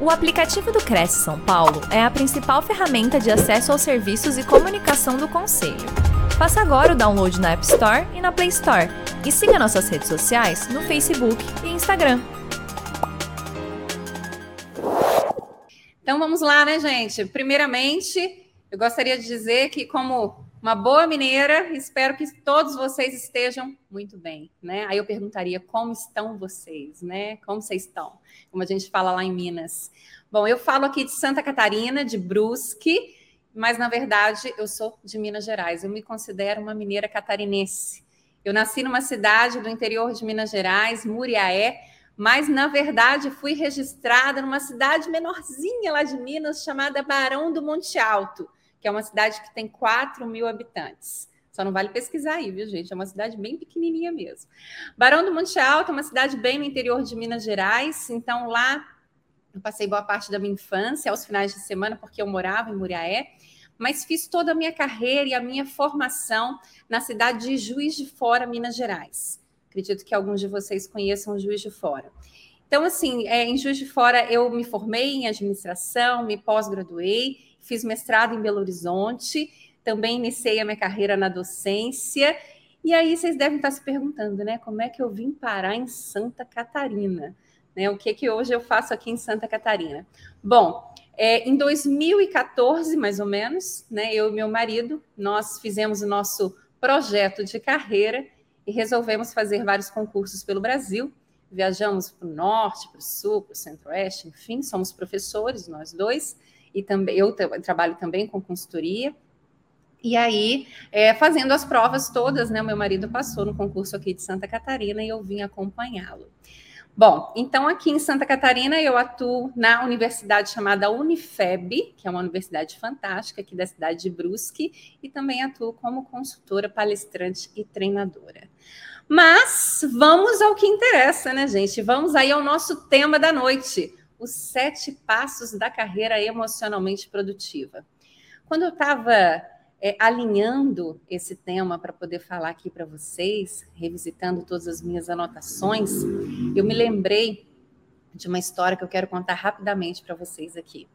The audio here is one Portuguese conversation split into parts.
O aplicativo do Cresce São Paulo é a principal ferramenta de acesso aos serviços e comunicação do Conselho. Faça agora o download na App Store e na Play Store. E siga nossas redes sociais no Facebook e Instagram. Então vamos lá, né, gente? Primeiramente, eu gostaria de dizer que, como uma boa mineira, espero que todos vocês estejam muito bem, né? Aí eu perguntaria como estão vocês, né? Como vocês estão? como a gente fala lá em Minas. Bom, eu falo aqui de Santa Catarina, de Brusque, mas na verdade eu sou de Minas Gerais. Eu me considero uma mineira catarinense. Eu nasci numa cidade do interior de Minas Gerais, Muriaé, mas na verdade fui registrada numa cidade menorzinha lá de Minas, chamada Barão do Monte Alto, que é uma cidade que tem 4 mil habitantes. Só não vale pesquisar aí, viu, gente? É uma cidade bem pequenininha mesmo. Barão do Monte Alto é uma cidade bem no interior de Minas Gerais. Então, lá eu passei boa parte da minha infância, aos finais de semana, porque eu morava em Muriaé. Mas fiz toda a minha carreira e a minha formação na cidade de Juiz de Fora, Minas Gerais. Acredito que alguns de vocês conheçam Juiz de Fora. Então, assim, é, em Juiz de Fora eu me formei em administração, me pós-graduei, fiz mestrado em Belo Horizonte também iniciei a minha carreira na docência. E aí vocês devem estar se perguntando, né? Como é que eu vim parar em Santa Catarina? Né, o que que hoje eu faço aqui em Santa Catarina? Bom, é, em 2014, mais ou menos, né, eu e meu marido, nós fizemos o nosso projeto de carreira e resolvemos fazer vários concursos pelo Brasil. Viajamos para o norte, para o sul, para o centro-oeste, enfim, somos professores, nós dois, e também eu trabalho também com consultoria. E aí, é, fazendo as provas todas, né? Meu marido passou no concurso aqui de Santa Catarina e eu vim acompanhá-lo. Bom, então aqui em Santa Catarina eu atuo na universidade chamada Unifeb, que é uma universidade fantástica aqui da cidade de Brusque, e também atuo como consultora, palestrante e treinadora. Mas vamos ao que interessa, né, gente? Vamos aí ao nosso tema da noite: os sete passos da carreira emocionalmente produtiva. Quando eu estava é, alinhando esse tema para poder falar aqui para vocês, revisitando todas as minhas anotações, eu me lembrei de uma história que eu quero contar rapidamente para vocês aqui.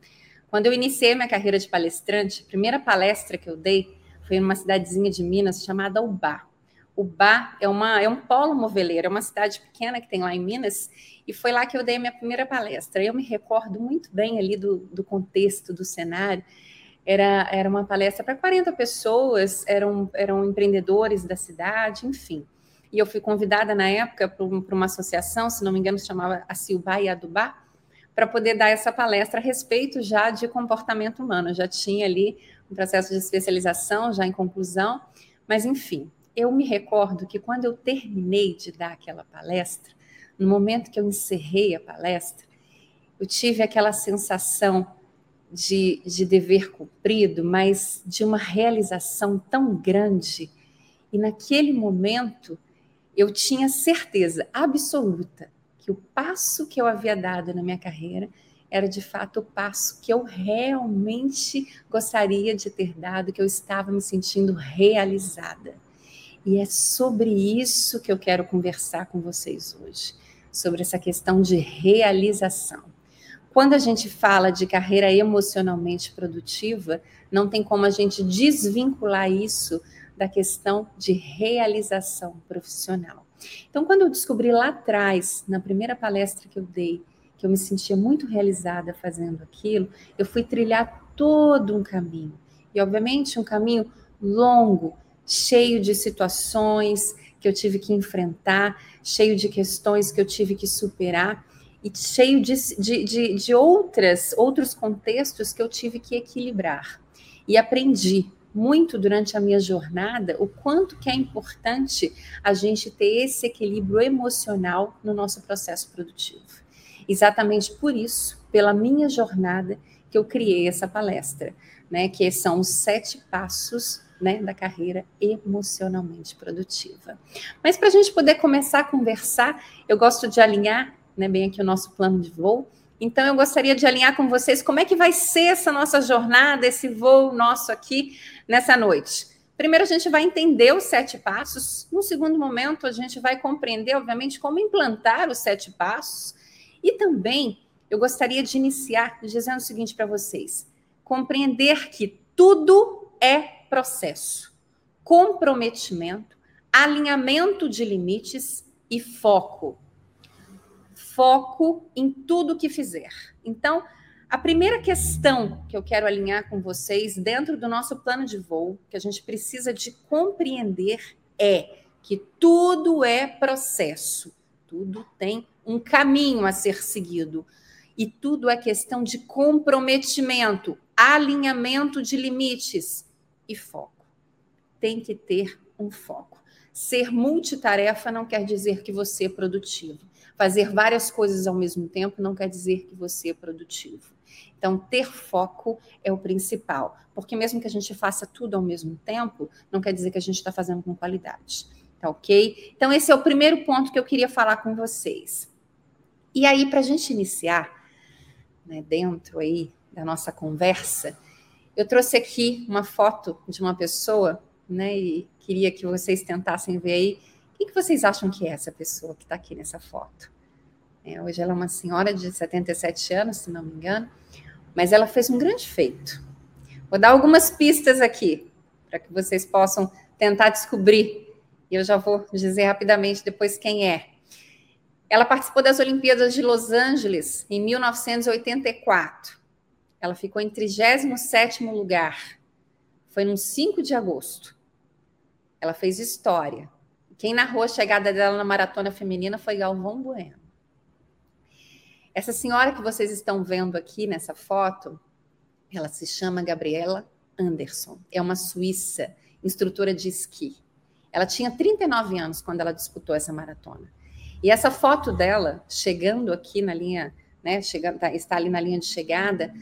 Quando eu iniciei minha carreira de palestrante, a primeira palestra que eu dei foi numa cidadezinha de Minas chamada Ubá. Ubá é, uma, é um polo moveleiro, é uma cidade pequena que tem lá em Minas, e foi lá que eu dei minha primeira palestra. Eu me recordo muito bem ali do, do contexto, do cenário, era, era uma palestra para 40 pessoas, eram, eram empreendedores da cidade, enfim. E eu fui convidada na época para uma associação, se não me engano, se chamava a Silba e Adubá, para poder dar essa palestra a respeito já de comportamento humano. Eu já tinha ali um processo de especialização, já em conclusão, mas enfim, eu me recordo que quando eu terminei de dar aquela palestra, no momento que eu encerrei a palestra, eu tive aquela sensação de, de dever cumprido, mas de uma realização tão grande. E naquele momento eu tinha certeza absoluta que o passo que eu havia dado na minha carreira era de fato o passo que eu realmente gostaria de ter dado, que eu estava me sentindo realizada. E é sobre isso que eu quero conversar com vocês hoje, sobre essa questão de realização. Quando a gente fala de carreira emocionalmente produtiva, não tem como a gente desvincular isso da questão de realização profissional. Então, quando eu descobri lá atrás, na primeira palestra que eu dei, que eu me sentia muito realizada fazendo aquilo, eu fui trilhar todo um caminho. E, obviamente, um caminho longo, cheio de situações que eu tive que enfrentar, cheio de questões que eu tive que superar e cheio de, de, de, de outras, outros contextos que eu tive que equilibrar. E aprendi muito durante a minha jornada o quanto que é importante a gente ter esse equilíbrio emocional no nosso processo produtivo. Exatamente por isso, pela minha jornada, que eu criei essa palestra, né, que são os sete passos né, da carreira emocionalmente produtiva. Mas para a gente poder começar a conversar, eu gosto de alinhar né, bem aqui o nosso plano de voo. Então, eu gostaria de alinhar com vocês como é que vai ser essa nossa jornada, esse voo nosso aqui nessa noite. Primeiro, a gente vai entender os sete passos. No segundo momento, a gente vai compreender, obviamente, como implantar os sete passos. E também eu gostaria de iniciar dizendo o seguinte para vocês: compreender que tudo é processo, comprometimento, alinhamento de limites e foco. Foco em tudo que fizer. Então, a primeira questão que eu quero alinhar com vocês dentro do nosso plano de voo, que a gente precisa de compreender é que tudo é processo, tudo tem um caminho a ser seguido e tudo é questão de comprometimento, alinhamento de limites e foco. Tem que ter um foco. Ser multitarefa não quer dizer que você é produtivo. Fazer várias coisas ao mesmo tempo não quer dizer que você é produtivo. Então, ter foco é o principal, porque mesmo que a gente faça tudo ao mesmo tempo, não quer dizer que a gente está fazendo com qualidade. Tá ok? Então, esse é o primeiro ponto que eu queria falar com vocês. E aí, para a gente iniciar, né, dentro aí da nossa conversa, eu trouxe aqui uma foto de uma pessoa, né, e queria que vocês tentassem ver aí. O que, vocês acham que é essa pessoa que está aqui nessa foto? É, hoje ela é uma senhora de 77 anos, se não me engano, mas ela fez um grande feito. Vou dar algumas pistas aqui para que vocês possam tentar descobrir. E eu já vou dizer rapidamente depois quem é. Ela participou das Olimpíadas de Los Angeles em 1984. Ela ficou em 37º lugar. Foi no 5 de agosto. Ela fez história. Quem narrou a chegada dela na maratona feminina foi Galvão Bueno. Essa senhora que vocês estão vendo aqui nessa foto, ela se chama Gabriela Anderson. É uma suíça, instrutora de esqui. Ela tinha 39 anos quando ela disputou essa maratona. E essa foto dela chegando aqui na linha, né, chegando, tá, está ali na linha de chegada,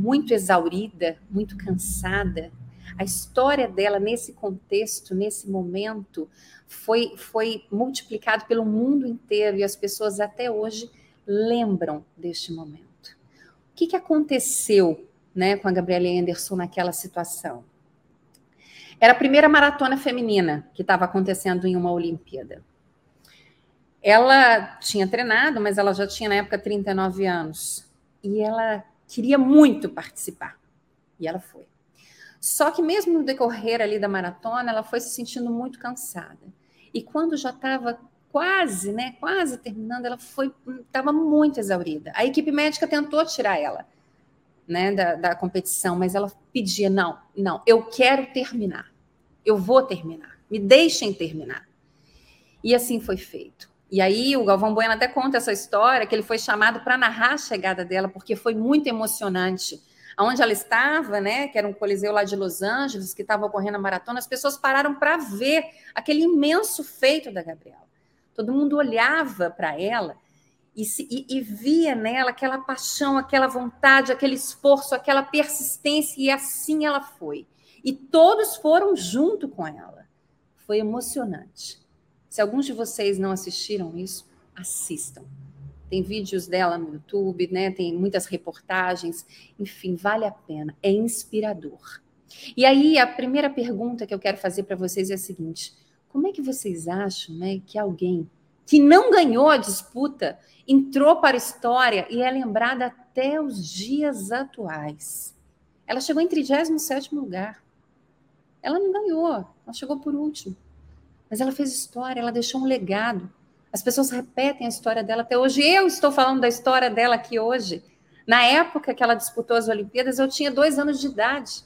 muito exaurida, muito cansada. A história dela nesse contexto, nesse momento, foi, foi multiplicado pelo mundo inteiro e as pessoas até hoje lembram deste momento. O que, que aconteceu né, com a Gabriela Anderson naquela situação? Era a primeira maratona feminina que estava acontecendo em uma Olimpíada. Ela tinha treinado, mas ela já tinha na época 39 anos. E ela queria muito participar. E ela foi. Só que mesmo no decorrer ali da maratona, ela foi se sentindo muito cansada. E quando já estava quase, né, quase terminando, ela foi, estava muito exaurida. A equipe médica tentou tirar ela, né, da, da competição, mas ela pedia, não, não, eu quero terminar, eu vou terminar, me deixem terminar. E assim foi feito. E aí o Galvão Bueno até conta essa história, que ele foi chamado para narrar a chegada dela, porque foi muito emocionante. Onde ela estava, né, que era um coliseu lá de Los Angeles, que estava ocorrendo a maratona, as pessoas pararam para ver aquele imenso feito da Gabriela. Todo mundo olhava para ela e, se, e, e, via nela aquela paixão, aquela vontade, aquele esforço, aquela persistência, e assim ela foi. E todos foram junto com ela. Foi emocionante. Se alguns de vocês não assistiram isso, assistam. Tem vídeos dela no YouTube, né? Tem muitas reportagens, enfim, vale a pena, é inspirador. E aí a primeira pergunta que eu quero fazer para vocês é a seguinte: como é que vocês acham né, que alguém que não ganhou a disputa entrou para a história e é lembrada até os dias atuais? Ela chegou em 37 lugar. Ela não ganhou, ela chegou por último. Mas ela fez história, ela deixou um legado. As pessoas repetem a história dela até hoje. Eu estou falando da história dela aqui hoje. Na época que ela disputou as Olimpíadas, eu tinha dois anos de idade.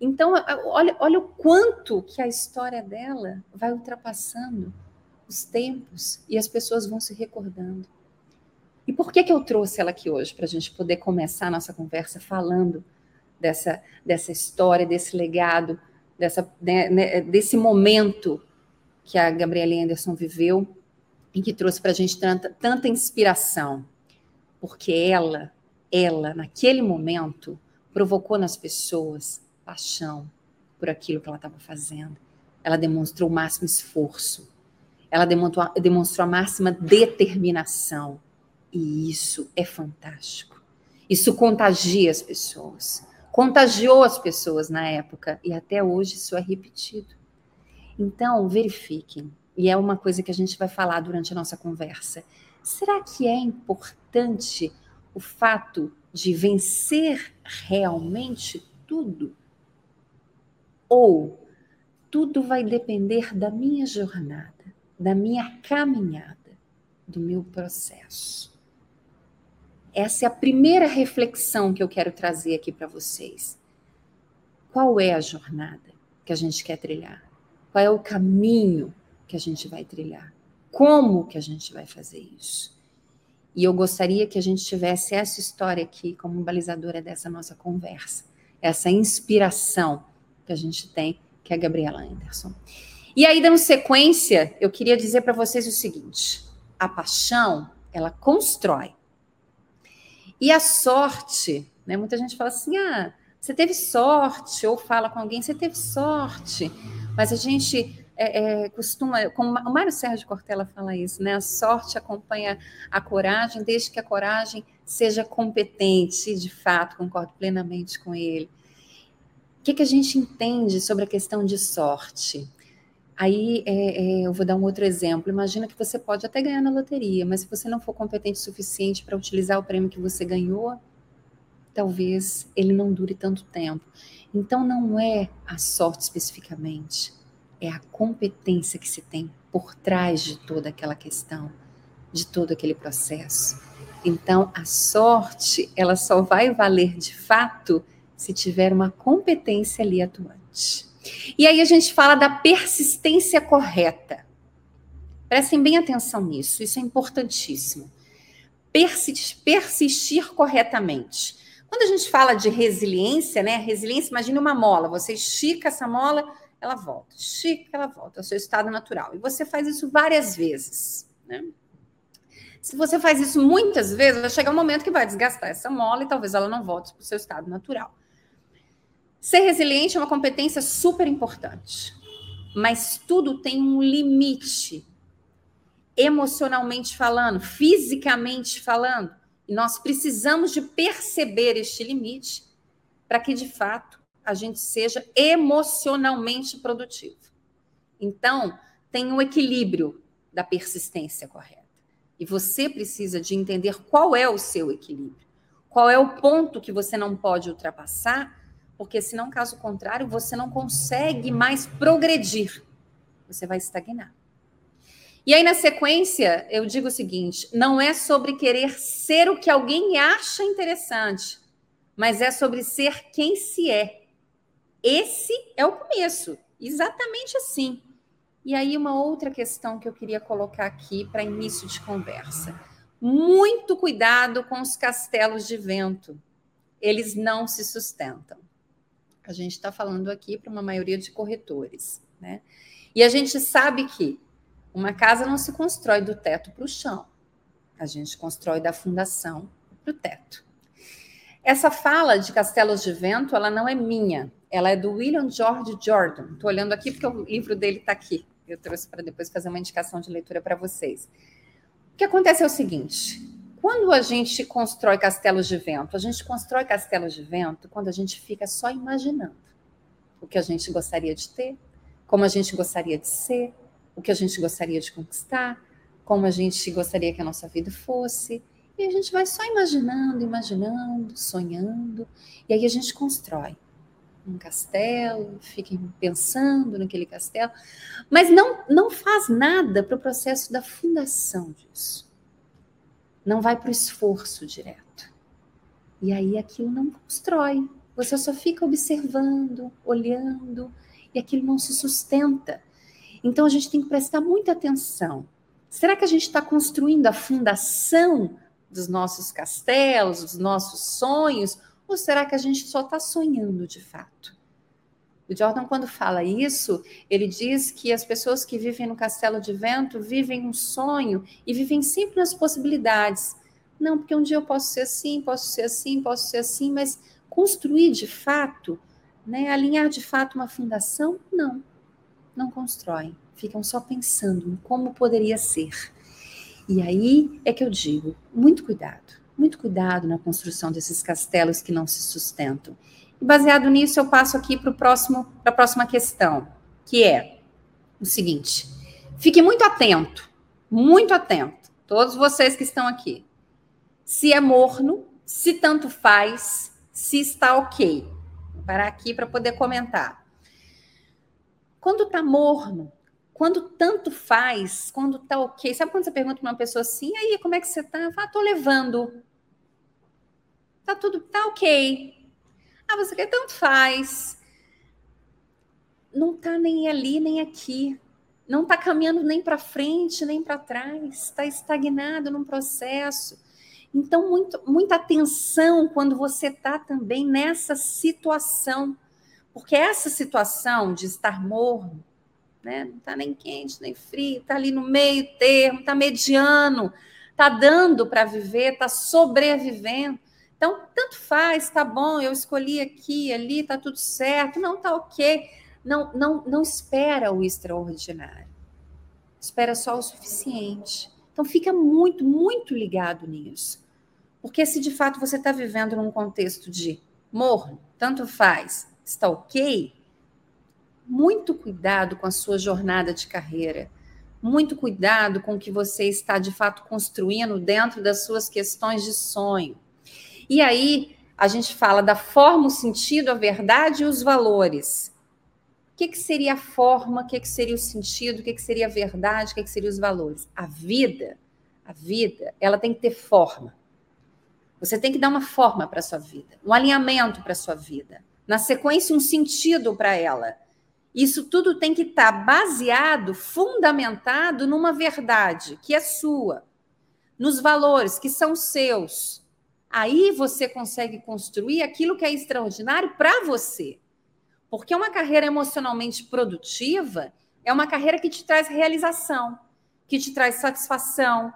Então, olha, olha o quanto que a história dela vai ultrapassando os tempos e as pessoas vão se recordando. E por que, que eu trouxe ela aqui hoje? Para a gente poder começar a nossa conversa falando dessa, dessa história, desse legado, dessa, né, né desse momento que a Gabriela Anderson viveu e que trouxe para a gente tanta, tanta inspiração. Porque ela, ela, naquele momento, provocou nas pessoas paixão por aquilo que ela estava fazendo. Ela demonstrou o máximo esforço. Ela demonstrou, demonstrou a máxima determinação. E isso é fantástico. Isso contagia as pessoas. Contagiou as pessoas na época e até hoje isso é repetido. Então, verifiquem. E é uma coisa que a gente vai falar durante a nossa conversa. Será que é importante o fato de vencer realmente tudo? Ou tudo vai depender da minha jornada, da minha caminhada, do meu processo? Essa é a primeira reflexão que eu quero trazer aqui para vocês. Qual é a jornada que a gente quer trilhar? Qual é o caminho que a gente vai trilhar? Como que a gente vai fazer isso? E eu gostaria que a gente tivesse essa história aqui como balizadora dessa nossa conversa, essa inspiração que a gente tem, que é a Gabriela Anderson. E aí, dando sequência, eu queria dizer para vocês o seguinte: a paixão, ela constrói. E a sorte, né? Muita gente fala assim: ah, você teve sorte, ou fala com alguém, você teve sorte. Mas a gente é, é, costuma, como o Mário Sérgio Cortella fala isso, né? A sorte acompanha a coragem, desde que a coragem seja competente, de fato, concordo plenamente com ele. O que, que a gente entende sobre a questão de sorte? Aí é, é, eu vou dar um outro exemplo. Imagina que você pode até ganhar na loteria, mas se você não for competente o suficiente para utilizar o prêmio que você ganhou, talvez ele não dure tanto tempo. Então não é a sorte especificamente, é a competência que se tem por trás de toda aquela questão, de todo aquele processo. Então, a sorte, ela só vai valer de fato se tiver uma competência ali atuante. E aí a gente fala da persistência correta. Prestem bem atenção nisso, isso é importantíssimo. Persistir, persistir corretamente. Quando a gente fala de resiliência, né? Resiliência, imagine uma mola, você estica essa mola, ela volta, estica, ela volta, é o seu estado natural. E você faz isso várias vezes, né? Se você faz isso muitas vezes, vai chegar um momento que vai desgastar essa mola e talvez ela não volte para o seu estado natural. Ser resiliente é uma competência super importante, mas tudo tem um limite. Emocionalmente falando, fisicamente falando, e nós precisamos de perceber este limite para que de fato a gente seja emocionalmente produtivo. Então, tem um equilíbrio da persistência correta. E você precisa de entender qual é o seu equilíbrio. Qual é o ponto que você não pode ultrapassar, porque senão, caso contrário, você não consegue mais progredir. Você vai estagnar. E aí, na sequência, eu digo o seguinte: não é sobre querer ser o que alguém acha interessante, mas é sobre ser quem se é. Esse é o começo, exatamente assim. E aí, uma outra questão que eu queria colocar aqui para início de conversa. Muito cuidado com os castelos de vento. Eles não se sustentam. A gente está falando aqui para uma maioria de corretores, né? E a gente sabe que uma casa não se constrói do teto para o chão. A gente constrói da fundação para o teto. Essa fala de castelos de vento, ela não é minha, ela é do William George Jordan. Estou olhando aqui porque o livro dele está aqui. Eu trouxe para depois fazer uma indicação de leitura para vocês. O que acontece é o seguinte: quando a gente constrói castelos de vento, a gente constrói castelos de vento quando a gente fica só imaginando o que a gente gostaria de ter, como a gente gostaria de ser, o que a gente gostaria de conquistar, como a gente gostaria que a nossa vida fosse. E a gente vai só imaginando, imaginando, sonhando, e aí a gente constrói um castelo, fiquem pensando naquele castelo, mas não, não faz nada para o processo da fundação disso. Não vai para o esforço direto. E aí aquilo não constrói. Você só fica observando, olhando, e aquilo não se sustenta. Então a gente tem que prestar muita atenção. Será que a gente está construindo a fundação dos nossos castelos, dos nossos sonhos, ou será que a gente só está sonhando de fato? O Jordan, quando fala isso, ele diz que as pessoas que vivem no castelo de vento vivem um sonho e vivem sempre nas possibilidades. Não, porque um dia eu posso ser assim, posso ser assim, posso ser assim, mas construir de fato, né, alinhar de fato uma fundação, não, não constroem. Ficam só pensando em como poderia ser. E aí é que eu digo, muito cuidado muito cuidado na construção desses castelos que não se sustentam. E baseado nisso, eu passo aqui para a próxima questão, que é o seguinte: fique muito atento, muito atento, todos vocês que estão aqui. se é morno, se tanto faz, se está ok. Vou parar aqui para poder comentar. Quando está morno, quando tanto faz, quando está ok. Sabe quando você pergunta para uma pessoa assim, aí, como é que você está? Ah, tô levando. Tá tudo, tá ok. Ah, você quer tanto faz. Não tá nem ali, nem aqui. Não tá caminhando nem para frente, nem para trás. Está estagnado num processo. Então, muito, muita atenção quando você está também nessa situação. Porque essa situação de estar morno, né? Não está nem quente, nem frio, está ali no meio termo, está mediano, está dando para viver, está sobrevivendo. Então, tanto faz, tá bom, eu escolhi aqui, ali, tá tudo certo, não tá ok. Não, não, não espera o extraordinário. Espera só o suficiente. Então, fica muito, muito ligado nisso. Porque se de fato você está vivendo num contexto de morno, tanto faz, está ok, muito cuidado com a sua jornada de carreira, muito cuidado com o que você está de fato construindo dentro das suas questões de sonho. E aí a gente fala da forma, o sentido, a verdade e os valores. O que, que seria a forma, o que, que seria o sentido, o que, que seria a verdade, o que, que seria os valores? A vida, a vida, ela tem que ter forma. Você tem que dar uma forma para a sua vida, um alinhamento para a sua vida. Na sequência, um sentido para ela. Isso tudo tem que estar tá baseado, fundamentado numa verdade que é sua, nos valores que são seus. Aí você consegue construir aquilo que é extraordinário para você. Porque uma carreira emocionalmente produtiva é uma carreira que te traz realização, que te traz satisfação,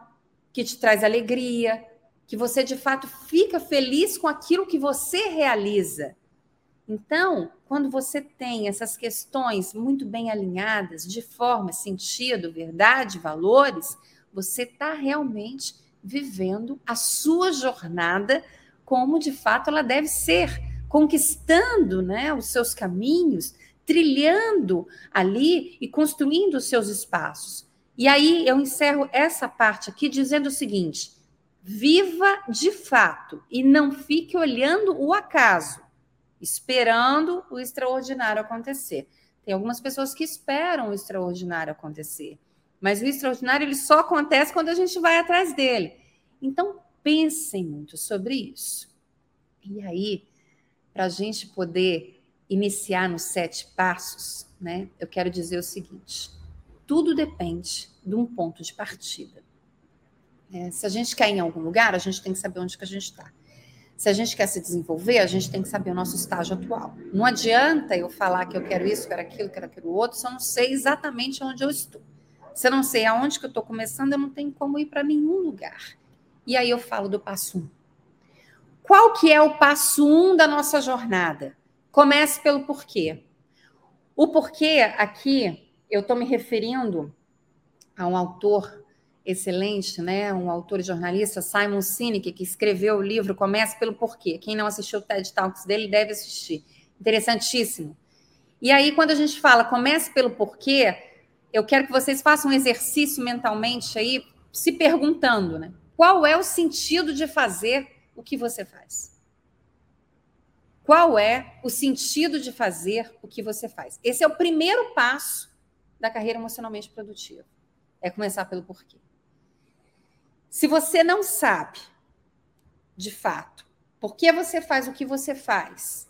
que te traz alegria, que você de fato fica feliz com aquilo que você realiza. Então, quando você tem essas questões muito bem alinhadas, de forma, sentido, verdade, valores, você está realmente vivendo a sua jornada como de fato ela deve ser, conquistando né, os seus caminhos, trilhando ali e construindo os seus espaços. E aí eu encerro essa parte aqui dizendo o seguinte: viva de fato e não fique olhando o acaso esperando o extraordinário acontecer. Tem algumas pessoas que esperam o extraordinário acontecer, mas o extraordinário ele só acontece quando a gente vai atrás dele. Então, pensem muito sobre isso. E aí, para a gente poder iniciar nos sete passos, né, eu quero dizer o seguinte: tudo depende de um ponto de partida. É, se a gente quer ir em algum lugar, a gente tem que saber onde que a gente está. Se a gente quer se desenvolver, a gente tem que saber o nosso estágio atual. Não adianta eu falar que eu quero isso, quero aquilo, quero aquilo outro, se eu não sei exatamente onde eu estou. Se eu não sei aonde que eu estou começando, eu não tenho como ir para nenhum lugar. E aí eu falo do passo um. Qual que é o passo um da nossa jornada? Comece pelo porquê. O porquê aqui eu estou me referindo a um autor excelente, né? Um autor e jornalista, Simon Sinek, que escreveu o livro Comece pelo Porquê. Quem não assistiu o TED Talks dele deve assistir. Interessantíssimo. E aí, quando a gente fala comece pelo porquê, eu quero que vocês façam um exercício mentalmente aí, se perguntando, né? Qual é o sentido de fazer o que você faz? Qual é o sentido de fazer o que você faz? Esse é o primeiro passo da carreira emocionalmente produtiva. É começar pelo porquê. Se você não sabe, de fato, por que você faz o que você faz,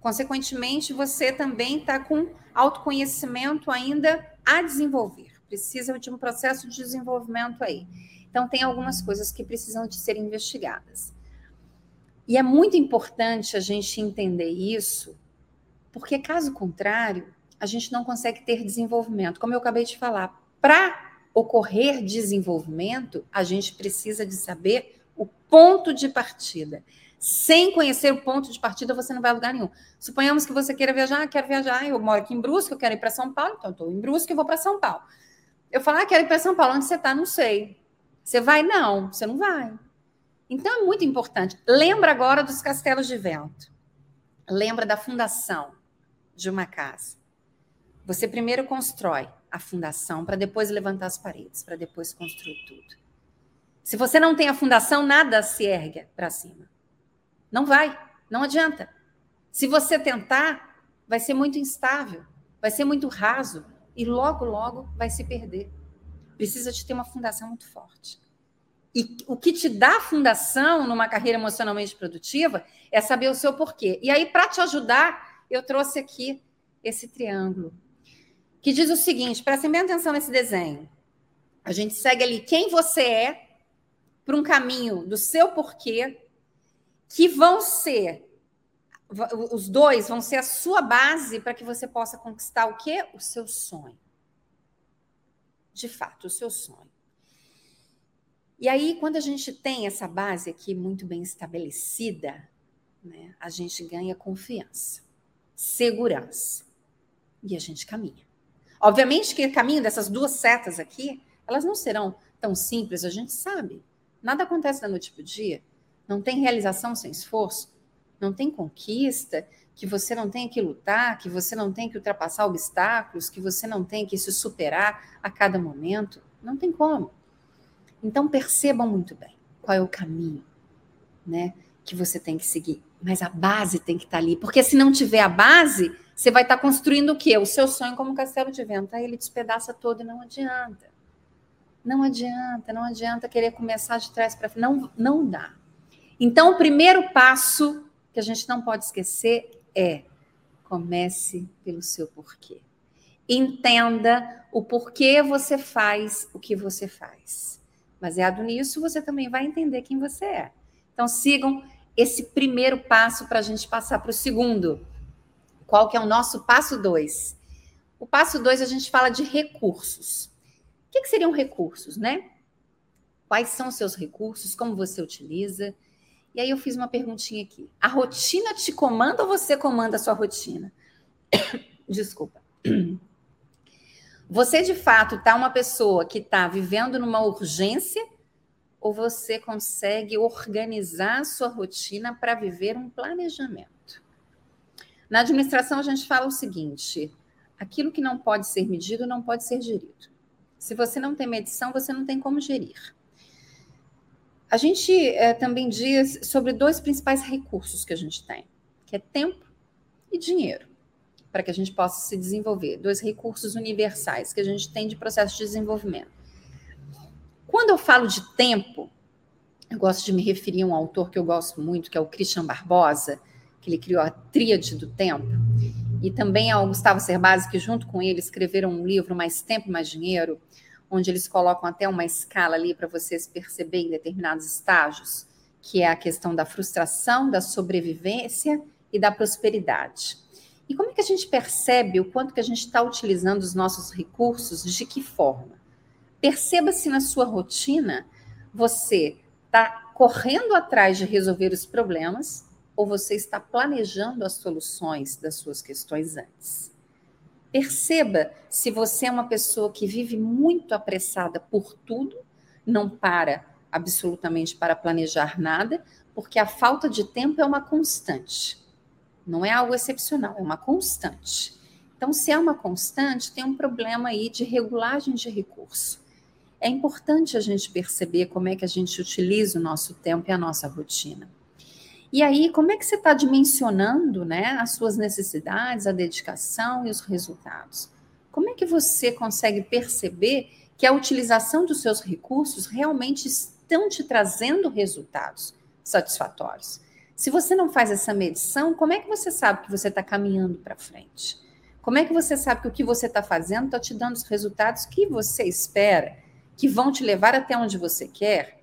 consequentemente, você também está com autoconhecimento ainda a desenvolver. Precisa de um processo de desenvolvimento aí. Então, tem algumas coisas que precisam de ser investigadas. E é muito importante a gente entender isso, porque caso contrário, a gente não consegue ter desenvolvimento. Como eu acabei de falar, para ocorrer desenvolvimento, a gente precisa de saber o ponto de partida. Sem conhecer o ponto de partida, você não vai a lugar nenhum. Suponhamos que você queira viajar, ah, quero viajar, eu moro aqui em Brusque, eu quero ir para São Paulo, então estou em Brusque e vou para São Paulo. Eu falo, ah, quero ir para São Paulo, onde você está? Não sei. Você vai? Não, você não vai. Então é muito importante. Lembra agora dos castelos de vento. Lembra da fundação de uma casa. Você primeiro constrói a fundação para depois levantar as paredes, para depois construir tudo. Se você não tem a fundação, nada se ergue para cima. Não vai, não adianta. Se você tentar, vai ser muito instável, vai ser muito raso e logo, logo vai se perder. Precisa de ter uma fundação muito forte. E o que te dá fundação numa carreira emocionalmente produtiva é saber o seu porquê. E aí, para te ajudar, eu trouxe aqui esse triângulo, que diz o seguinte: prestem bem atenção nesse desenho. A gente segue ali quem você é para um caminho do seu porquê, que vão ser os dois vão ser a sua base para que você possa conquistar o quê? O seu sonho. De fato, o seu sonho. E aí, quando a gente tem essa base aqui muito bem estabelecida, né, a gente ganha confiança, segurança. E a gente caminha. Obviamente que o caminho dessas duas setas aqui, elas não serão tão simples, a gente sabe. Nada acontece da noite para o dia. Não tem realização sem esforço. Não tem conquista que você não tem que lutar, que você não tem que ultrapassar obstáculos, que você não tem que se superar a cada momento. Não tem como. Então percebam muito bem qual é o caminho, né, que você tem que seguir. Mas a base tem que estar ali, porque se não tiver a base, você vai estar construindo o quê? O seu sonho como um castelo de vento. Aí ele despedaça todo e não adianta. Não adianta, não adianta querer começar de trás para frente. Não, não dá. Então, o primeiro passo que a gente não pode esquecer é comece pelo seu porquê. Entenda o porquê você faz o que você faz. Baseado nisso, você também vai entender quem você é. Então, sigam esse primeiro passo para a gente passar para o segundo. Qual que é o nosso passo dois? O passo dois a gente fala de recursos. O que, que seriam recursos, né? Quais são os seus recursos? Como você utiliza? E aí eu fiz uma perguntinha aqui. A rotina te comanda ou você comanda a sua rotina? Desculpa. Você de fato está uma pessoa que está vivendo numa urgência ou você consegue organizar a sua rotina para viver um planejamento? Na administração a gente fala o seguinte: aquilo que não pode ser medido não pode ser gerido. Se você não tem medição, você não tem como gerir. A gente é, também diz sobre dois principais recursos que a gente tem, que é tempo e dinheiro para que a gente possa se desenvolver. Dois recursos universais que a gente tem de processo de desenvolvimento. Quando eu falo de tempo, eu gosto de me referir a um autor que eu gosto muito, que é o Christian Barbosa, que ele criou a Tríade do Tempo, e também ao Gustavo Cerbasi, que junto com ele escreveram um livro, Mais Tempo, Mais Dinheiro, onde eles colocam até uma escala ali para vocês perceberem determinados estágios, que é a questão da frustração, da sobrevivência e da prosperidade. E como é que a gente percebe o quanto que a gente está utilizando os nossos recursos, de que forma? Perceba se na sua rotina você está correndo atrás de resolver os problemas ou você está planejando as soluções das suas questões antes. Perceba se você é uma pessoa que vive muito apressada por tudo, não para absolutamente para planejar nada, porque a falta de tempo é uma constante. Não é algo excepcional, é uma constante. Então, se é uma constante, tem um problema aí de regulagem de recurso. É importante a gente perceber como é que a gente utiliza o nosso tempo e a nossa rotina. E aí, como é que você está dimensionando né, as suas necessidades, a dedicação e os resultados? Como é que você consegue perceber que a utilização dos seus recursos realmente estão te trazendo resultados satisfatórios? Se você não faz essa medição, como é que você sabe que você está caminhando para frente? Como é que você sabe que o que você está fazendo está te dando os resultados que você espera, que vão te levar até onde você quer,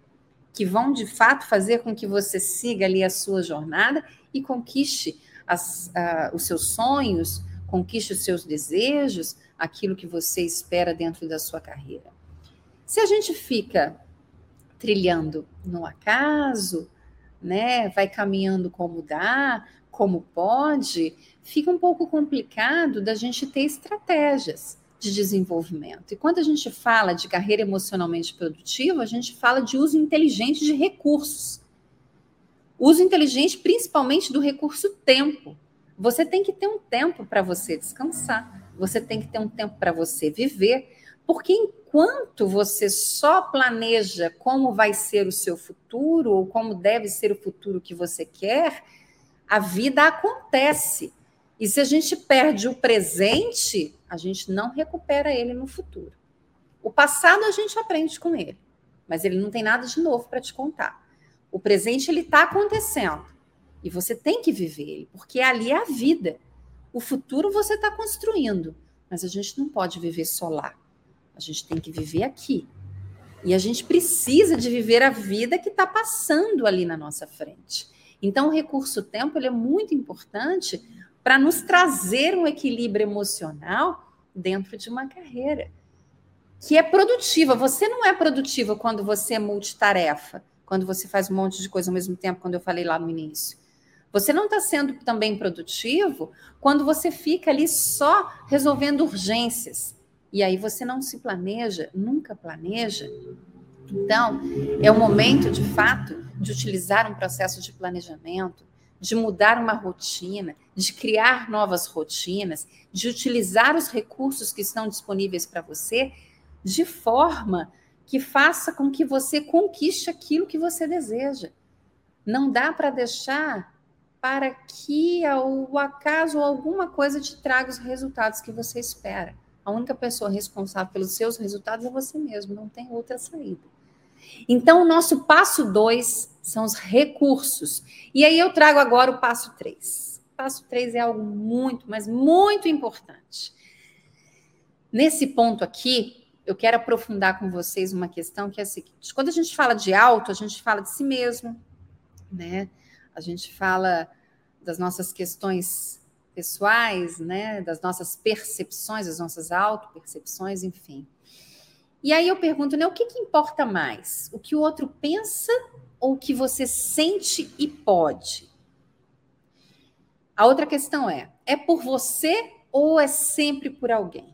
que vão de fato fazer com que você siga ali a sua jornada e conquiste as, uh, os seus sonhos, conquiste os seus desejos, aquilo que você espera dentro da sua carreira. Se a gente fica trilhando no acaso, né, vai caminhando como dá, como pode, fica um pouco complicado da gente ter estratégias de desenvolvimento. E quando a gente fala de carreira emocionalmente produtiva, a gente fala de uso inteligente de recursos. Uso inteligente principalmente do recurso tempo. Você tem que ter um tempo para você descansar, você tem que ter um tempo para você viver, Porque enquanto você só planeja como vai ser o seu futuro ou como deve ser o futuro que você quer, a vida acontece. E se a gente perde o presente, a gente não recupera ele no futuro. O passado a gente aprende com ele, mas ele não tem nada de novo para te contar. O presente ele está acontecendo e você tem que viver ele, porque ali é a vida. O futuro você está construindo, mas a gente não pode viver só lá. A gente tem que viver aqui. E a gente precisa de viver a vida que está passando ali na nossa frente. Então, o recurso tempo ele é muito importante para nos trazer um equilíbrio emocional dentro de uma carreira que é produtiva. Você não é produtiva quando você é multitarefa, quando você faz um monte de coisa ao mesmo tempo, quando eu falei lá no início. Você não está sendo também produtivo quando você fica ali só resolvendo urgências. E aí você não se planeja, nunca planeja. Então, é o momento, de fato, de utilizar um processo de planejamento, de mudar uma rotina, de criar novas rotinas, de utilizar os recursos que estão disponíveis para você de forma que faça com que você conquiste aquilo que você deseja. Não dá para deixar para que o acaso ou alguma coisa te traga os resultados que você espera. A única pessoa responsável pelos seus resultados é você mesmo, não tem outra saída. Então, o nosso passo dois são os recursos. E aí eu trago agora o passo três. O passo três é algo muito, mas muito importante. Nesse ponto aqui, eu quero aprofundar com vocês uma questão que é a seguinte: quando a gente fala de alto, a gente fala de si mesmo, né? A gente fala das nossas questões pessoais, né? Das nossas percepções, das nossas auto-percepções, enfim. E aí eu pergunto, né? O que, que importa mais? O que o outro pensa ou o que você sente e pode? A outra questão é: é por você ou é sempre por alguém?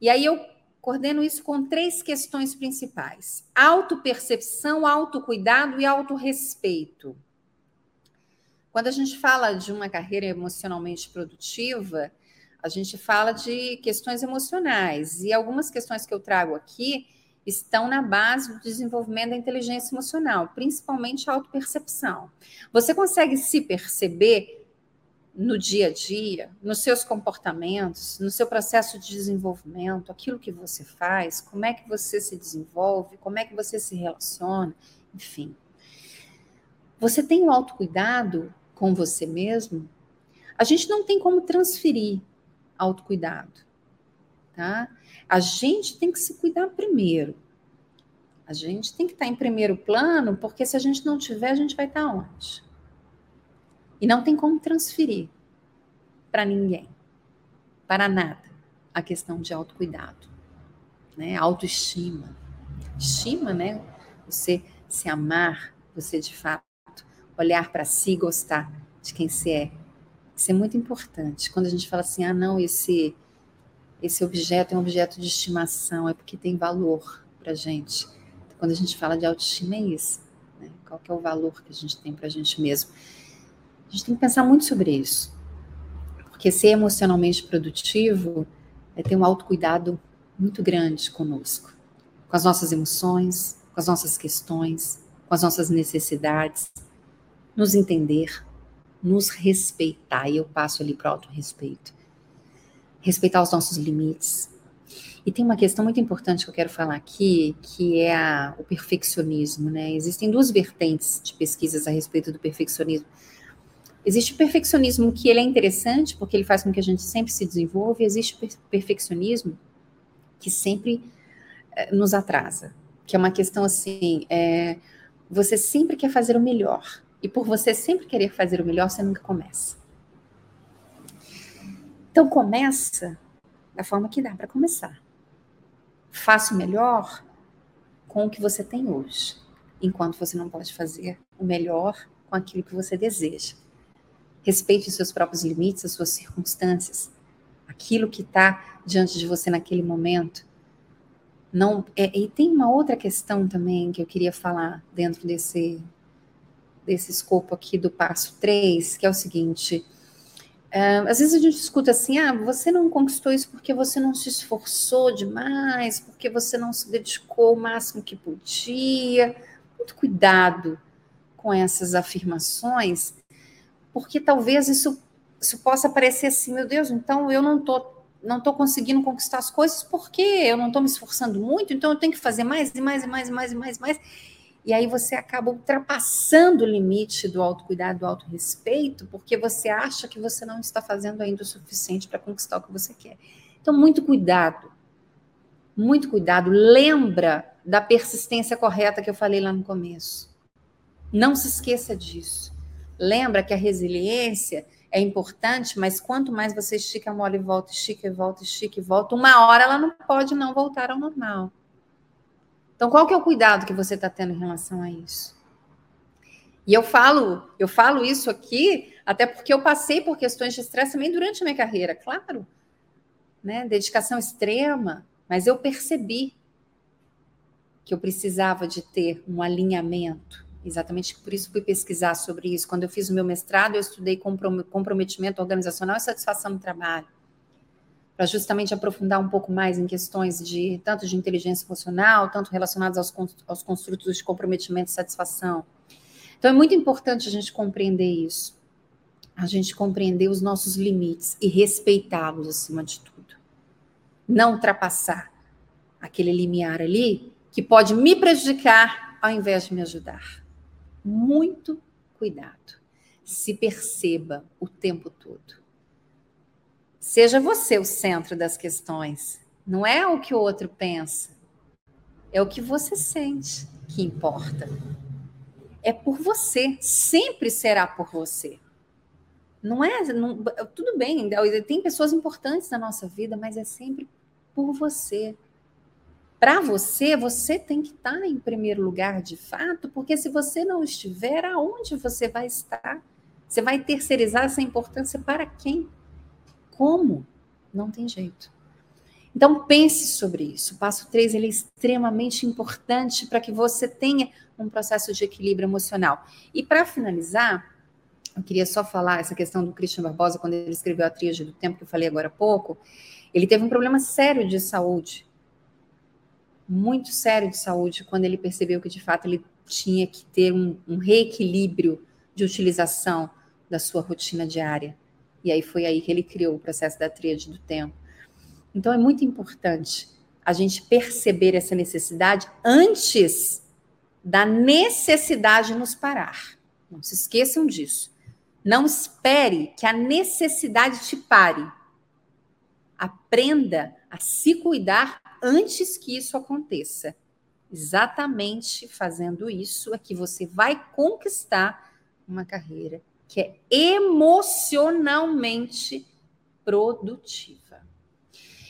E aí eu coordeno isso com três questões principais: autopercepção, autocuidado e autorrespeito. Quando a gente fala de uma carreira emocionalmente produtiva, a gente fala de questões emocionais. E algumas questões que eu trago aqui estão na base do desenvolvimento da inteligência emocional, principalmente a autopercepção. Você consegue se perceber no dia a dia, nos seus comportamentos, no seu processo de desenvolvimento, aquilo que você faz, como é que você se desenvolve, como é que você se relaciona, enfim. Você tem um autocuidado com você mesmo? A gente não tem como transferir autocuidado, tá? A gente tem que se cuidar primeiro. A gente tem que estar em primeiro plano, porque se a gente não tiver, a gente vai estar onde? E não tem como transferir para ninguém, para nada, a questão de autocuidado, né? Autoestima. Estima, né? Você se amar, você de fato olhar para si, gostar de quem você é. Isso é muito importante. Quando a gente fala assim, ah, não, esse esse objeto é um objeto de estimação, é porque tem valor para gente. Quando a gente fala de autoestima, é isso. Né? Qual que é o valor que a gente tem para a gente mesmo? A gente tem que pensar muito sobre isso. Porque ser emocionalmente produtivo é ter um autocuidado muito grande conosco, com as nossas emoções, com as nossas questões, com as nossas necessidades, nos entender, nos respeitar. E eu passo ali para o autorrespeito. Respeitar os nossos limites. E tem uma questão muito importante que eu quero falar aqui, que é a, o perfeccionismo, né? Existem duas vertentes de pesquisas a respeito do perfeccionismo. Existe o perfeccionismo que ele é interessante porque ele faz com que a gente sempre se desenvolva, e existe o perfeccionismo que sempre é, nos atrasa, que é uma questão assim, é, você sempre quer fazer o melhor, e por você sempre querer fazer o melhor, você nunca começa. Então começa da forma que dá para começar. Faça o melhor com o que você tem hoje, enquanto você não pode fazer o melhor com aquilo que você deseja. Respeite os seus próprios limites, as suas circunstâncias, aquilo que está diante de você naquele momento. Não, é, e tem uma outra questão também que eu queria falar dentro desse, desse escopo aqui do passo 3, que é o seguinte: Uh, às vezes a gente escuta assim: ah, você não conquistou isso porque você não se esforçou demais, porque você não se dedicou o máximo que podia. Muito cuidado com essas afirmações, porque talvez isso, isso possa parecer assim: meu Deus, então eu não estou não estou conseguindo conquistar as coisas porque eu não estou me esforçando muito, então eu tenho que fazer mais e mais e mais e mais e mais e mais. E aí você acaba ultrapassando o limite do autocuidado, do autorrespeito, porque você acha que você não está fazendo ainda o suficiente para conquistar o que você quer. Então, muito cuidado. Muito cuidado. Lembra da persistência correta que eu falei lá no começo. Não se esqueça disso. Lembra que a resiliência é importante, mas quanto mais você estica a mola e volta, estica e volta, estica e volta, uma hora ela não pode não voltar ao normal. Então, qual que é o cuidado que você está tendo em relação a isso? E eu falo, eu falo isso aqui até porque eu passei por questões de estresse também durante a minha carreira, claro, né? Dedicação extrema, mas eu percebi que eu precisava de ter um alinhamento. Exatamente por isso fui pesquisar sobre isso. Quando eu fiz o meu mestrado, eu estudei comprometimento organizacional e satisfação no trabalho para justamente aprofundar um pouco mais em questões de tanto de inteligência emocional, tanto relacionadas aos, aos construtos de comprometimento e satisfação. Então é muito importante a gente compreender isso, a gente compreender os nossos limites e respeitá-los acima de tudo. Não ultrapassar aquele limiar ali que pode me prejudicar ao invés de me ajudar. Muito cuidado. Se perceba o tempo todo. Seja você o centro das questões. Não é o que o outro pensa. É o que você sente que importa. É por você. Sempre será por você. Não é. Não, tudo bem, tem pessoas importantes na nossa vida, mas é sempre por você. Para você, você tem que estar em primeiro lugar de fato, porque se você não estiver, aonde você vai estar? Você vai terceirizar essa importância para quem? Como? Não tem jeito. Então pense sobre isso. O passo 3 ele é extremamente importante para que você tenha um processo de equilíbrio emocional. E para finalizar, eu queria só falar essa questão do Christian Barbosa, quando ele escreveu a Tríade do Tempo, que eu falei agora há pouco, ele teve um problema sério de saúde, muito sério de saúde, quando ele percebeu que de fato ele tinha que ter um, um reequilíbrio de utilização da sua rotina diária. E aí foi aí que ele criou o processo da tríade do tempo. Então é muito importante a gente perceber essa necessidade antes da necessidade nos parar. Não se esqueçam disso. Não espere que a necessidade te pare. Aprenda a se cuidar antes que isso aconteça. Exatamente fazendo isso é que você vai conquistar uma carreira que é emocionalmente produtiva.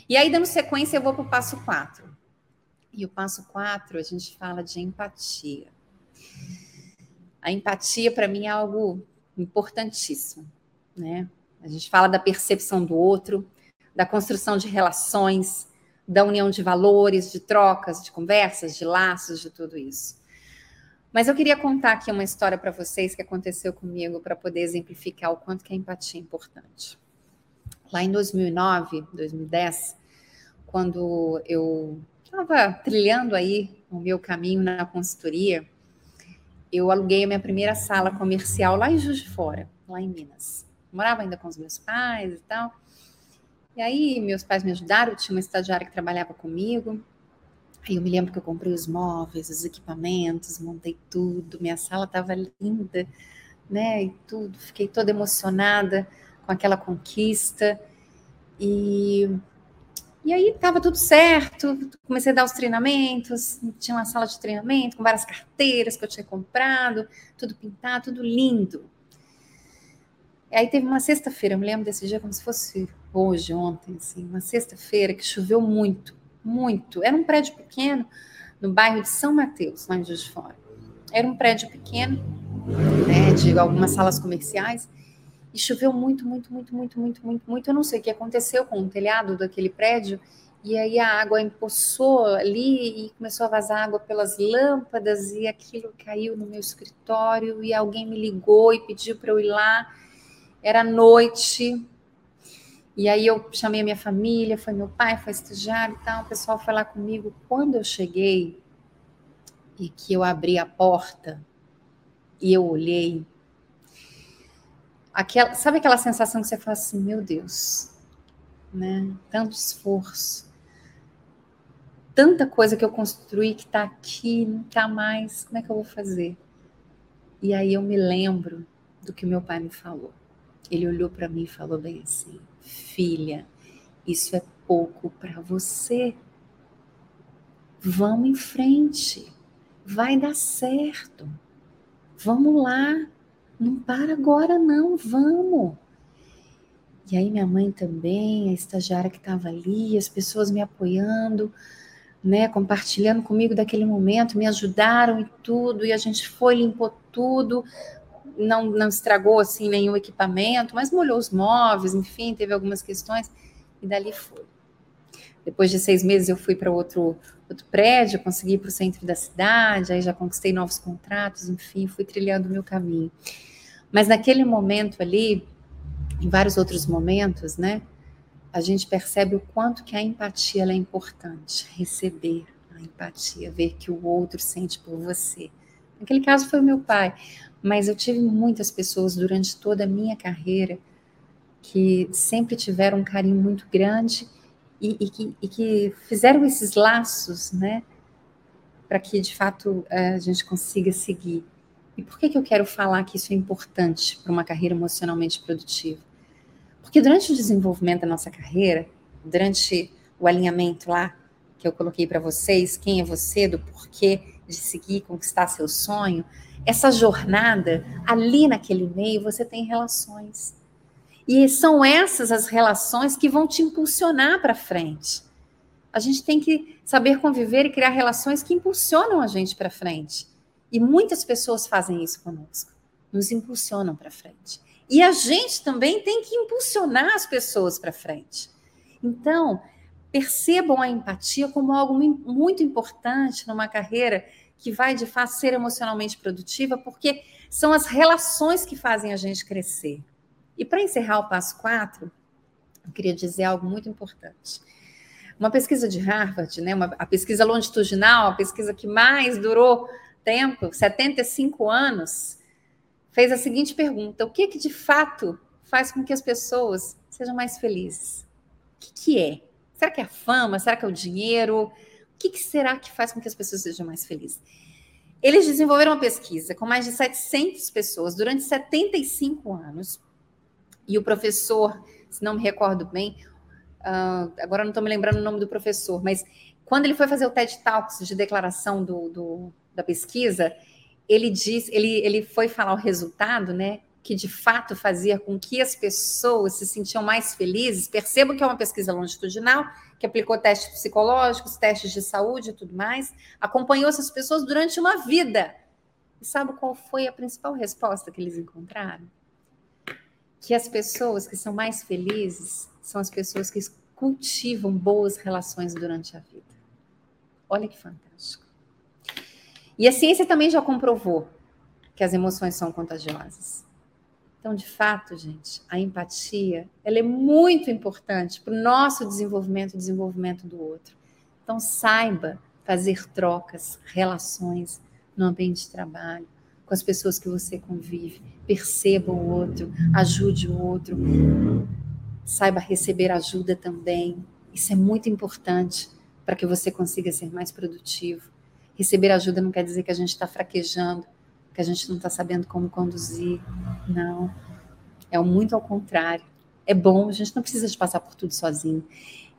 E aí, dando sequência, eu vou para o passo 4. E o passo 4, a gente fala de empatia. A empatia, para mim, é algo importantíssimo, né? A gente fala da percepção do outro, da construção de relações, da união de valores, de trocas, de conversas, de laços, de tudo isso. Mas eu queria contar aqui uma história para vocês que aconteceu comigo para poder exemplificar o quanto que a empatia é importante. Lá em 2009, 2010, quando eu estava trilhando aí o meu caminho na consultoria, eu aluguei a minha primeira sala comercial lá em Juiz de Fora, lá em Minas. morava ainda com os meus pais e tal. E aí meus pais me ajudaram, tinha uma estagiária que trabalhava comigo, Aí eu me lembro que eu comprei os móveis, os equipamentos, montei tudo, minha sala estava linda, né? E tudo, fiquei toda emocionada com aquela conquista. E, e aí estava tudo certo, comecei a dar os treinamentos, tinha uma sala de treinamento com várias carteiras que eu tinha comprado, tudo pintado, tudo lindo. E aí teve uma sexta-feira, eu me lembro desse dia como se fosse hoje, ontem, assim, uma sexta-feira que choveu muito muito. Era um prédio pequeno no bairro de São Mateus, lá em Juiz de Fora. Era um prédio pequeno, né, de algumas salas comerciais, e choveu muito, muito, muito, muito, muito, muito, muito. Eu não sei o que aconteceu com o telhado daquele prédio, e aí a água empoçou ali e começou a vazar água pelas lâmpadas, e aquilo caiu no meu escritório, e alguém me ligou e pediu para eu ir lá. Era noite, E aí eu chamei a minha família, foi meu pai, foi estagiário e tal, o pessoal foi lá comigo. Quando eu cheguei e que eu abri a porta e eu olhei, aquela, sabe aquela sensação que você fala assim, meu Deus, né? Tanto esforço, tanta coisa que eu construí que está aqui, não está mais, como é que eu vou fazer? E aí eu me lembro do que meu pai me falou. Ele olhou para mim e falou bem assim: Filha, isso é pouco para você. Vamos em frente. Vai dar certo. Vamos lá. Não para agora, não. Vamos. E aí, minha mãe também, a estagiária que estava ali, as pessoas me apoiando, né, compartilhando comigo daquele momento, me ajudaram e tudo, e a gente foi, limpou tudo, não, não estragou assim nenhum equipamento, mas molhou os móveis, enfim, teve algumas questões e dali foi. Depois de seis meses eu fui para outro, outro prédio, consegui para o centro da cidade, aí já conquistei novos contratos, enfim, fui trilhando o meu caminho. Mas naquele momento ali, em vários outros momentos, né, a gente percebe o quanto que a empatia é importante, receber a empatia, ver que o outro sente por você. Naquele caso foi o meu pai, mas eu tive muitas pessoas durante toda a minha carreira que sempre tiveram um carinho muito grande e, e, que, e que, fizeram esses laços, né, para que de fato a gente consiga seguir. E por que, que eu quero falar que isso é importante para uma carreira emocionalmente produtiva? Porque durante o desenvolvimento da nossa carreira, durante o alinhamento lá que eu coloquei para vocês, quem é você, do porquê de seguir, conquistar seu sonho, essa jornada, ali naquele meio, você tem relações. E são essas as relações que vão te impulsionar para frente. A gente tem que saber conviver e criar relações que impulsionam a gente para frente. E muitas pessoas fazem isso conosco, nos impulsionam para frente. E a gente também tem que impulsionar as pessoas para frente. Então, percebam a empatia como algo muito importante numa carreira que vai de fato ser emocionalmente produtiva, porque são as relações que fazem a gente crescer. E para encerrar o passo 4, eu queria dizer algo muito importante. Uma pesquisa de Harvard, né, uma, a pesquisa longitudinal, a pesquisa que mais durou tempo, 75 anos, fez a seguinte pergunta: o que, que de fato faz com que as pessoas sejam mais felizes? O que, que é? Será que é a fama? Será que é o dinheiro? Que, que será que faz com que as pessoas sejam mais felizes? Eles desenvolveram uma pesquisa com mais de 700 pessoas durante 75 anos. E o professor, se não me recordo bem, uh, agora não estou me lembrando o nome do professor, mas quando ele foi fazer o TED Talks de declaração do, do, da pesquisa, ele disse, ele, ele foi falar o resultado, né? Que de fato fazia com que as pessoas se sentiam mais felizes. Percebam que é uma pesquisa longitudinal, que aplicou testes psicológicos, testes de saúde e tudo mais, acompanhou essas pessoas durante uma vida. E sabe qual foi a principal resposta que eles encontraram? Que as pessoas que são mais felizes são as pessoas que cultivam boas relações durante a vida. Olha que fantástico. E a ciência também já comprovou que as emoções são contagiosas. Então, de fato, gente, a empatia ela é muito importante para o nosso desenvolvimento e desenvolvimento do outro. Então, saiba fazer trocas, relações no ambiente de trabalho, com as pessoas que você convive. Perceba o outro, ajude o outro, saiba receber ajuda também. Isso é muito importante para que você consiga ser mais produtivo. Receber ajuda não quer dizer que a gente está fraquejando, que a gente não está sabendo como conduzir. Não. É muito ao contrário. É bom, a gente não precisa de passar por tudo sozinho.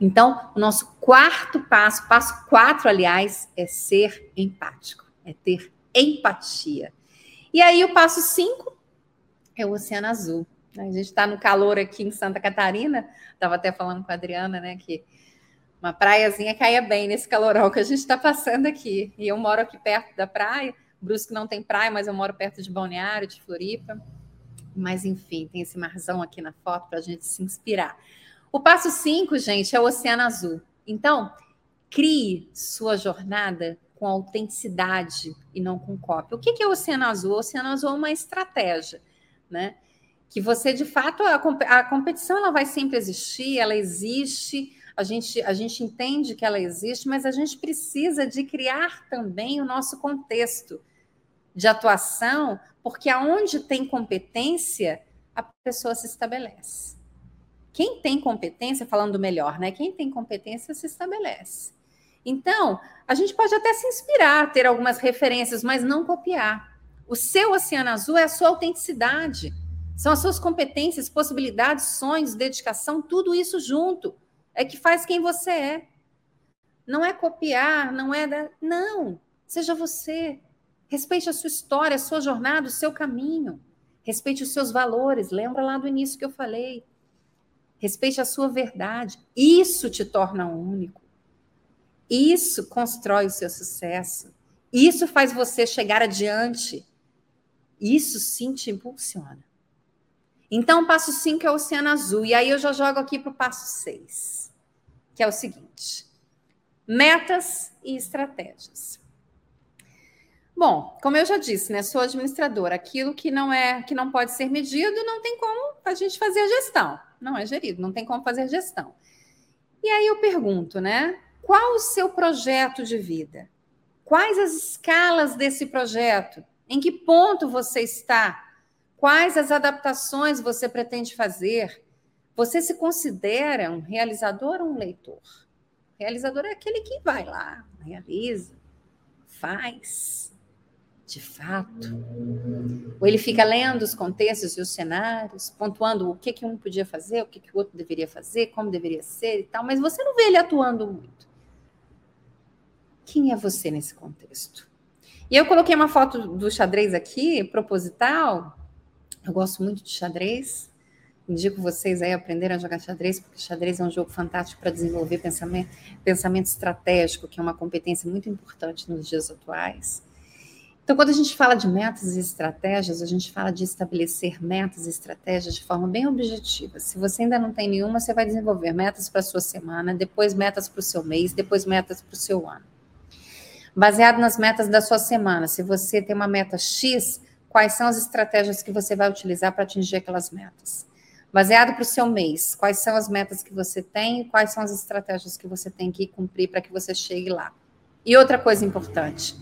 Então, o nosso quarto passo, passo quatro, aliás, é ser empático, é ter empatia. E aí, o passo cinco é o Oceano Azul. A gente está no calor aqui em Santa Catarina, estava até falando com a Adriana, né, que uma praiazinha caia bem nesse calorão que a gente está passando aqui. E eu moro aqui perto da praia, Brusque não tem praia, mas eu moro perto de Balneário, de Floripa. Mas, enfim, tem esse marzão aqui na foto para a gente se inspirar. O passo 5, gente, é o Oceano Azul. Então, crie sua jornada com autenticidade e não com cópia. O que é o Oceano Azul? O Oceano Azul é uma estratégia, né? que você de fato a, a competição ela vai sempre existir, ela existe, a gente, a gente entende que ela existe, mas a gente precisa de criar também o nosso contexto de atuação, porque aonde tem competência, a pessoa se estabelece. Quem tem competência, falando melhor, né? Quem tem competência se estabelece. Então, a gente pode até se inspirar, ter algumas referências, mas não copiar. O seu oceano azul é a sua autenticidade. São as suas competências, possibilidades, sonhos, dedicação, tudo isso junto é que faz quem você é. Não é copiar, não é da... não. Seja você. Respeite a sua história, a sua jornada, o seu caminho. Respeite os seus valores. Lembra lá do início que eu falei. Respeite a sua verdade. Isso te torna único. Isso constrói o seu sucesso. Isso faz você chegar adiante. Isso sim te impulsiona. Então, o passo 5 é o oceano azul. E aí eu já jogo aqui para o passo 6, que é o seguinte: metas e estratégias. Bom, como eu já disse, né, sou administradora. Aquilo que não é, que não pode ser medido, não tem como a gente fazer gestão. Não é gerido, não tem como fazer gestão. E aí eu pergunto, né? Qual o seu projeto de vida? Quais as escalas desse projeto? Em que ponto você está? Quais as adaptações você pretende fazer? Você se considera um realizador ou um leitor? realizador é aquele que vai lá, realiza, faz, de fato. Ou ele fica lendo os contextos e os cenários, pontuando o que, que um podia fazer, o que, que o outro deveria fazer, como deveria ser e tal, mas você não vê ele atuando muito. Quem é você nesse contexto? E eu coloquei uma foto do xadrez aqui, proposital, eu gosto muito de xadrez. Indico vocês aí aprenderem a jogar xadrez, porque xadrez é um jogo fantástico para desenvolver pensamento, pensamento estratégico, que é uma competência muito importante nos dias atuais. Então, quando a gente fala de metas e estratégias, a gente fala de estabelecer metas e estratégias de forma bem objetiva. Se você ainda não tem nenhuma, você vai desenvolver metas para a sua semana, depois metas para o seu mês, depois metas para o seu ano. Baseado nas metas da sua semana, se você tem uma meta X, quais são as estratégias que você vai utilizar para atingir aquelas metas. Baseado para o seu mês, quais são as metas que você tem e quais são as estratégias que você tem que cumprir para que você chegue lá. E outra coisa importante,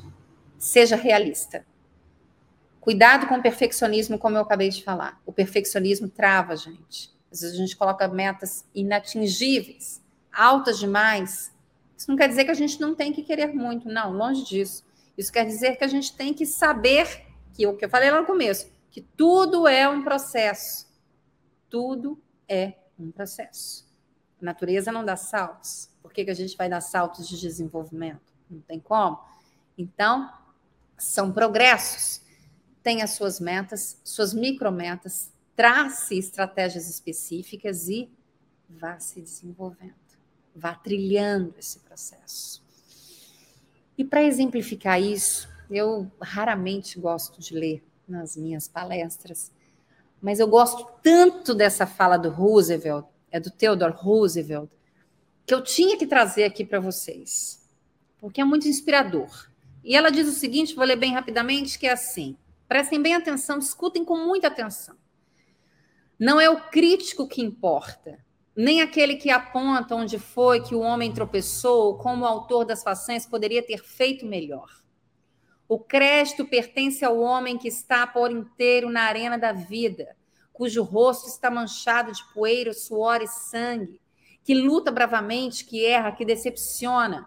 seja realista. Cuidado com o perfeccionismo, como eu acabei de falar. O perfeccionismo trava a gente. Às vezes a gente coloca metas inatingíveis, altas demais. Isso não quer dizer que a gente não tem que querer muito, não, longe disso. Isso quer dizer que a gente tem que saber que o que eu falei lá no começo, que tudo é um processo. Tudo é um processo. A natureza não dá saltos. Por que, que a gente vai dar saltos de desenvolvimento? Não tem como. Então, são progressos. As suas metas, suas micrometas, trace estratégias específicas e vá se desenvolvendo, vá trilhando esse processo. E para exemplificar isso, eu raramente gosto de ler nas minhas palestras, mas eu gosto tanto dessa fala do Roosevelt, é do Theodore Roosevelt, que eu tinha que trazer aqui para vocês, porque é muito inspirador. E ela diz o seguinte, vou ler bem rapidamente, que é assim: prestem bem atenção, escutem com muita atenção. Não é o crítico que importa, nem aquele que aponta onde foi que o homem tropeçou, como o autor das façanhas poderia ter feito melhor. O crédito pertence ao homem que está por inteiro na arena da vida, cujo rosto está manchado de poeira, suor e sangue, que luta bravamente, que erra, que decepciona,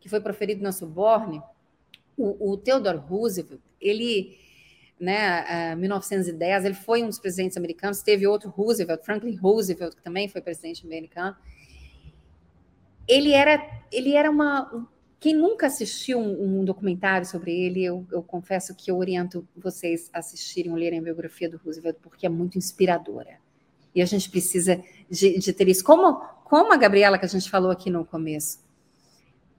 que foi proferido na Soborne. O, o Theodore Roosevelt, ele, né, 1910, ele foi um dos presidentes americanos. Teve outro Roosevelt, Franklin Roosevelt, que também foi presidente americano. Ele era, ele era uma, quem nunca assistiu um, um documentário sobre ele, eu, eu, confesso que eu oriento vocês a assistirem ou lerem a biografia do Roosevelt, porque é muito inspiradora. E a gente precisa de, de ter isso. Como, como a Gabriela, que a gente falou aqui no começo.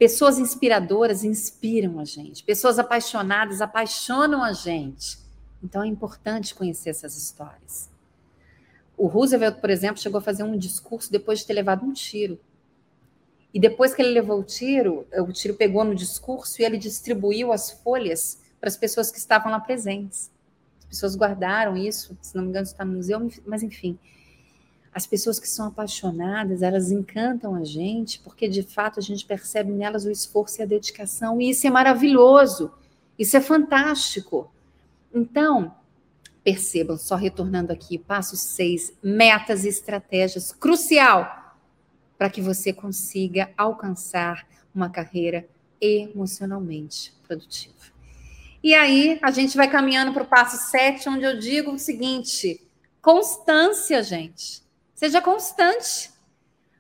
Pessoas inspiradoras inspiram a gente. Pessoas apaixonadas apaixonam a gente. Então é importante conhecer essas histórias. O Roosevelt, por exemplo, chegou a fazer um discurso depois de ter levado um tiro. E depois que ele levou o tiro, o tiro pegou no discurso e ele distribuiu as folhas para as pessoas que estavam lá presentes. As pessoas guardaram isso, se não me engano, está no museu, mas enfim. As pessoas que são apaixonadas, elas encantam a gente, porque de fato a gente percebe nelas o esforço e a dedicação, e isso é maravilhoso, isso é fantástico. Então, percebam, só retornando aqui, passo seis, metas e estratégias, crucial para que você consiga alcançar uma carreira emocionalmente produtiva. E aí, a gente vai caminhando para o passo sete, onde eu digo o seguinte: constância, gente. Seja constante.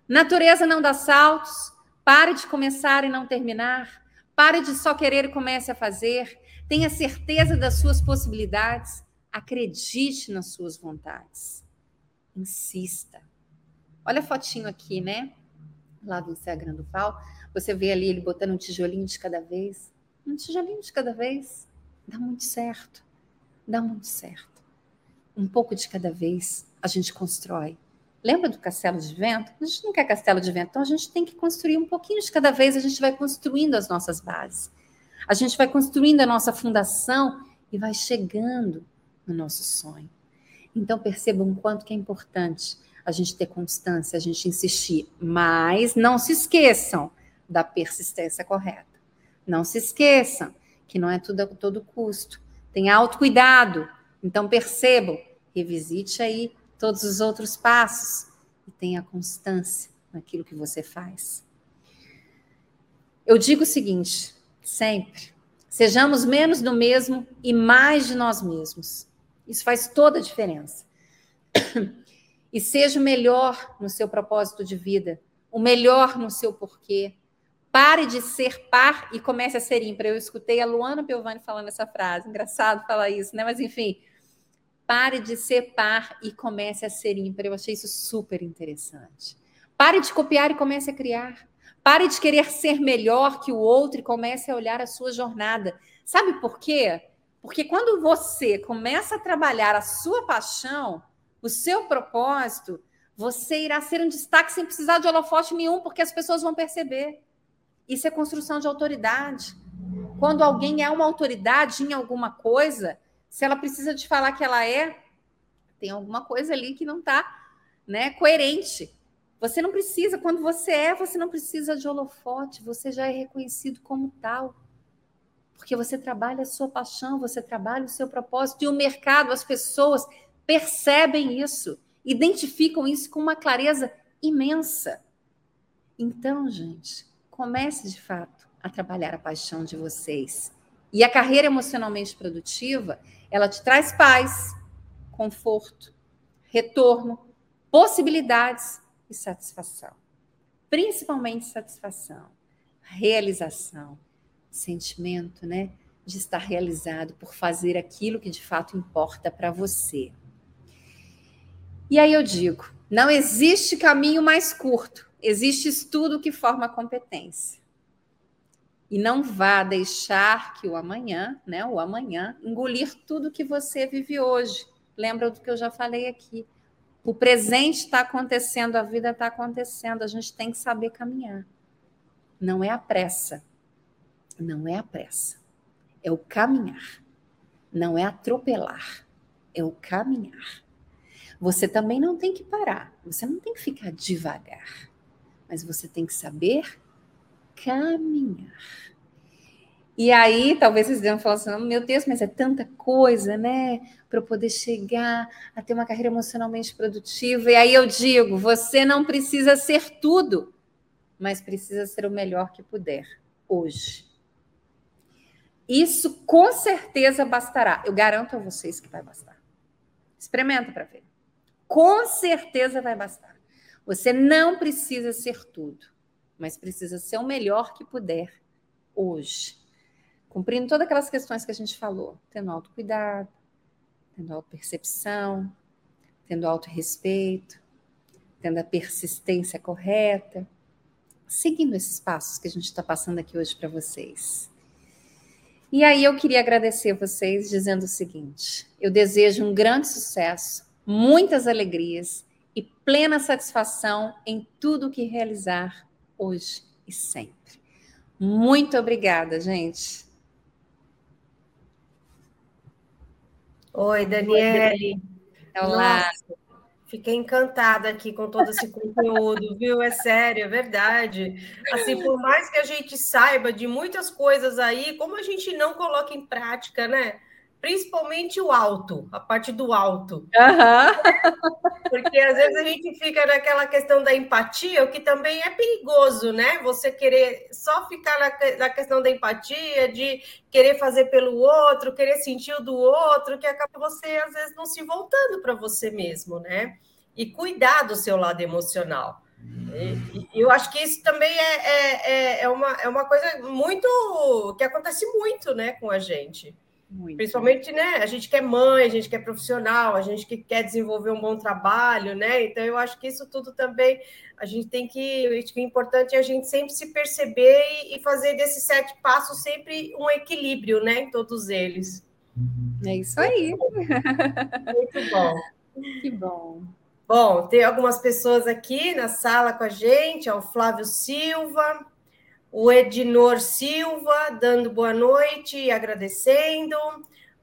Natureza não dá saltos. Pare de começar e não terminar. Pare de só querer e comece a fazer. Tenha certeza das suas possibilidades. Acredite nas suas vontades. Insista. Olha a fotinho aqui, né? Lá do Instagram do Paulo. Você vê ali ele botando um tijolinho de cada vez. Um tijolinho de cada vez. Dá muito certo. Dá muito certo. Um pouco de cada vez a gente constrói Lembra do castelo de vento? A gente não quer castelo de vento, então a gente tem que construir um pouquinho de cada vez, a gente vai construindo as nossas bases. A gente vai construindo a nossa fundação e vai chegando no nosso sonho. Então percebam o quanto que é importante a gente ter constância, a gente insistir, mas não se esqueçam da persistência correta. Não se esqueçam que não é tudo a todo custo. Tem autocuidado. Então percebam, revisite aí todos os outros passos e tenha constância naquilo que você faz. Eu digo o seguinte, sempre: sejamos menos do mesmo e mais de nós mesmos. Isso faz toda a diferença. E seja o melhor no seu propósito de vida, o melhor no seu porquê. Pare de ser par e comece a ser ímpar. Eu escutei a Luana Piovani falando essa frase. Engraçado falar isso, né? Mas enfim, Pare de ser par e comece a ser ímpar. Eu achei isso super interessante. Pare de copiar e comece a criar. Pare de querer ser melhor que o outro e comece a olhar a sua jornada. Sabe por quê? Porque quando você começa a trabalhar a sua paixão, o seu propósito, você irá ser um destaque sem precisar de holofote nenhum, porque as pessoas vão perceber. Isso é construção de autoridade. Quando alguém é uma autoridade em alguma coisa, se ela precisa te falar que ela é, tem alguma coisa ali que não está né, coerente. Você não precisa, quando você é, você não precisa de holofote, você já é reconhecido como tal. Porque você trabalha a sua paixão, você trabalha o seu propósito, e o mercado, as pessoas percebem isso, identificam isso com uma clareza imensa. Então, gente, comece de fato a trabalhar a paixão de vocês. E a carreira emocionalmente produtiva, ela te traz paz, conforto, retorno, possibilidades e satisfação. Principalmente satisfação, realização, sentimento, né, de estar realizado por fazer aquilo que de fato importa para você. E aí eu digo, não existe caminho mais curto, existe estudo que forma competência e não vá deixar que o amanhã, né, o amanhã, engolir tudo que você vive hoje. Lembra do que eu já falei aqui. O presente está acontecendo, a vida está acontecendo, a gente tem que saber caminhar. Não é a pressa. Não é a pressa. É o caminhar. Não é atropelar. É o caminhar. Você também não tem que parar. Você não tem que ficar devagar. Mas você tem que saber caminhar. E aí, talvez vocês devem falar assim: meu Deus, mas é tanta coisa, né? Para eu poder chegar a ter uma carreira emocionalmente produtiva. E aí eu digo: você não precisa ser tudo, mas precisa ser o melhor que puder hoje. Isso com certeza bastará. Eu garanto a vocês que vai bastar. Experimenta para ver. Com certeza vai bastar. Você não precisa ser tudo mas precisa ser o melhor que puder hoje. Cumprindo todas aquelas questões que a gente falou, tendo autocuidado, tendo autopercepção, tendo autorrespeito, tendo a persistência correta, seguindo esses passos que a gente está passando aqui hoje para vocês. E aí eu queria agradecer vocês dizendo o seguinte: eu desejo um grande sucesso, muitas alegrias e plena satisfação em tudo que realizar hoje e sempre. Muito obrigada, gente. Oi, Daniele. Olá. Nossa, fiquei encantada aqui com todo esse conteúdo, viu? É sério, é verdade. Assim, por mais que a gente saiba de muitas coisas aí, como a gente não coloca em prática, né? Principalmente o alto, a parte do alto. Uhum. Porque às vezes a gente fica naquela questão da empatia, o que também é perigoso, né? Você querer só ficar na, na questão da empatia, de querer fazer pelo outro, querer sentir o do outro, que acaba você às vezes não se voltando para você mesmo, né? E cuidar do seu lado emocional. E, eu acho que isso também é, é, é, é, uma, é uma coisa muito que acontece muito né, com a gente. Muito. Principalmente, né? A gente quer mãe, a gente quer profissional, a gente que quer desenvolver um bom trabalho, né? Então, eu acho que isso tudo também a gente tem que. Acho que é importante a gente sempre se perceber e fazer desses sete passos sempre um equilíbrio, né? Em todos eles. É isso aí. Muito bom. Que bom. Bom, tem algumas pessoas aqui na sala com a gente, é o Flávio Silva, o Ednor Silva dando boa noite e agradecendo.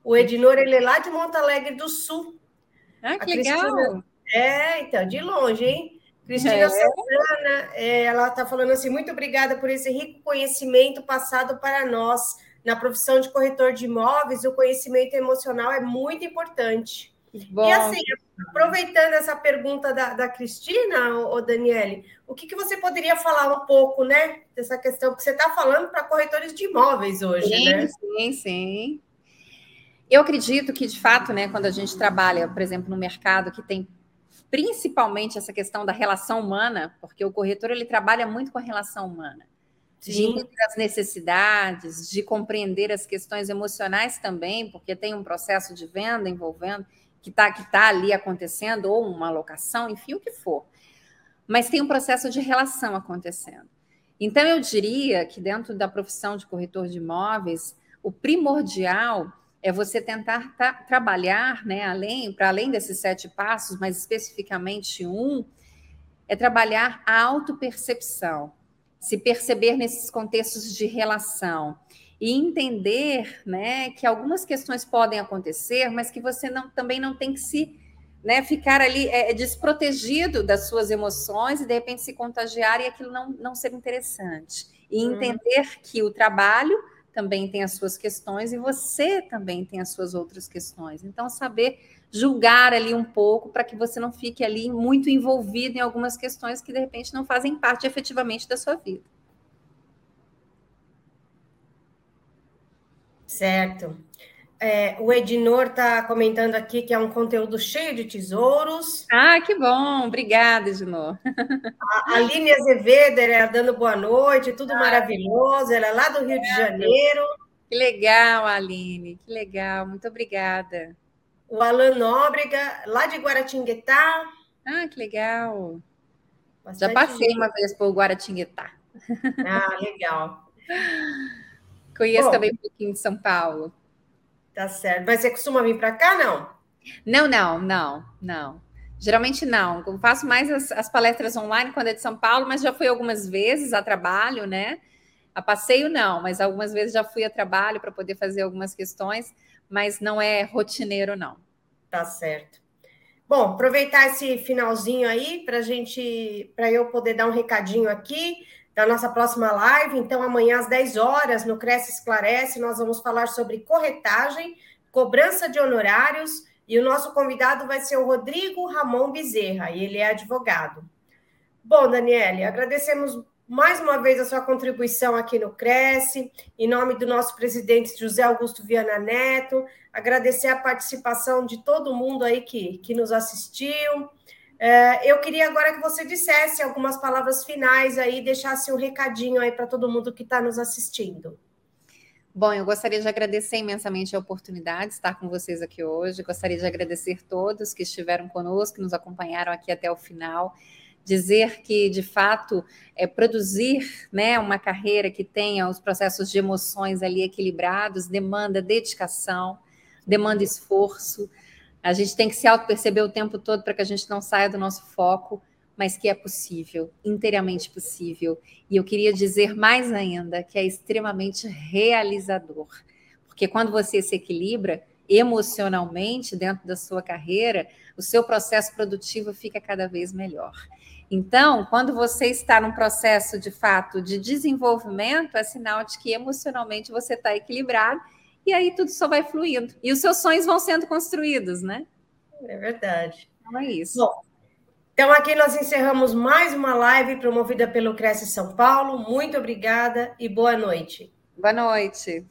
O Ednor, ele é lá de Monte Alegre do Sul. Ah, que legal! É, então, de longe, hein? Cristina é. Santana, é, ela está falando assim: muito obrigada por esse rico conhecimento passado para nós. Na profissão de corretor de imóveis, o conhecimento emocional é muito importante. Bom. E assim, aproveitando essa pergunta da, da Cristina, o Daniele, o que, que você poderia falar um pouco, né, dessa questão que você está falando para corretores de imóveis hoje, sim, né? Sim, sim. Eu acredito que, de fato, né, quando a gente trabalha, por exemplo, no mercado que tem principalmente essa questão da relação humana, porque o corretor ele trabalha muito com a relação humana, Sim. de entender as necessidades, de compreender as questões emocionais também, porque tem um processo de venda envolvendo que está que tá ali acontecendo, ou uma locação, enfim, o que for. Mas tem um processo de relação acontecendo. Então, eu diria que dentro da profissão de corretor de imóveis, o primordial é você tentar trabalhar, né, além, para além desses sete passos, mas especificamente um, é trabalhar a autopercepção, se perceber nesses contextos de relação e entender né, que algumas questões podem acontecer, mas que você não, também não tem que se né, ficar ali é, desprotegido das suas emoções e de repente se contagiar e aquilo não, não ser interessante. E uhum. entender hum. que o trabalho também tem as suas questões e você também tem as suas outras questões. Então, saber julgar ali um pouco para que você não fique ali muito envolvido em algumas questões que de repente não fazem parte efetivamente da sua vida. Certo. É, o Ednor está comentando aqui que é um conteúdo cheio de tesouros. Ah, que bom! Obrigada, Ednor. A Aline Azevedo é dando boa noite, tudo ah, maravilhoso. Ela é lá do Rio de Janeiro. Que legal, Aline, que legal. Muito obrigada. O Alan Nóbrega, lá de Guaratinguetá. Ah, que legal. Bastante Já passei uma vez por Guaratinguetá. Ah, legal. Conheço Bom, também um pouquinho de São Paulo. Tá certo. Mas você costuma vir para cá, não? Não, não, não, não. Geralmente não. Eu faço mais as, as, palestras online quando é de São Paulo, mas já fui algumas vezes a trabalho, né? A passeio não, mas algumas vezes já fui a trabalho para poder fazer algumas questões, mas não é rotineiro, não. Tá certo. Bom, aproveitar esse finalzinho aí para gente, para eu poder dar um recadinho aqui da nossa próxima live. Então, amanhã às 10 horas, no Cresce Esclarece, nós vamos falar sobre corretagem, cobrança de honorários, e o nosso convidado vai ser o Rodrigo Ramon Bezerra, e ele é advogado. Bom, Daniele, agradecemos mais uma vez a sua contribuição aqui no Cresce, em nome do nosso presidente José Augusto Viana Neto, agradecer a participação de todo mundo aí que, que nos assistiu. É, eu queria agora que você dissesse algumas palavras finais aí, deixasse um recadinho aí para todo mundo que está nos assistindo. Bom, eu gostaria de agradecer imensamente a oportunidade de estar com vocês aqui hoje. Gostaria de agradecer todos que estiveram conosco, que nos acompanharam aqui até o final. Dizer que, de fato, é, produzir né, uma carreira que tenha os processos de emoções ali equilibrados demanda dedicação, demanda esforço. A gente tem que se auto-perceber o tempo todo para que a gente não saia do nosso foco mas que é possível, inteiramente possível. E eu queria dizer mais ainda que é extremamente realizador, porque quando você se equilibra emocionalmente dentro da sua carreira, o seu processo produtivo fica cada vez melhor. Então, quando você está num processo de fato de desenvolvimento, é sinal de que emocionalmente você está equilibrado e aí tudo só vai fluindo. E os seus sonhos vão sendo construídos, né? É verdade. Então é isso. Bom, então, aqui nós encerramos mais uma live promovida pelo Cresce São Paulo. Muito obrigada e boa noite. Boa noite.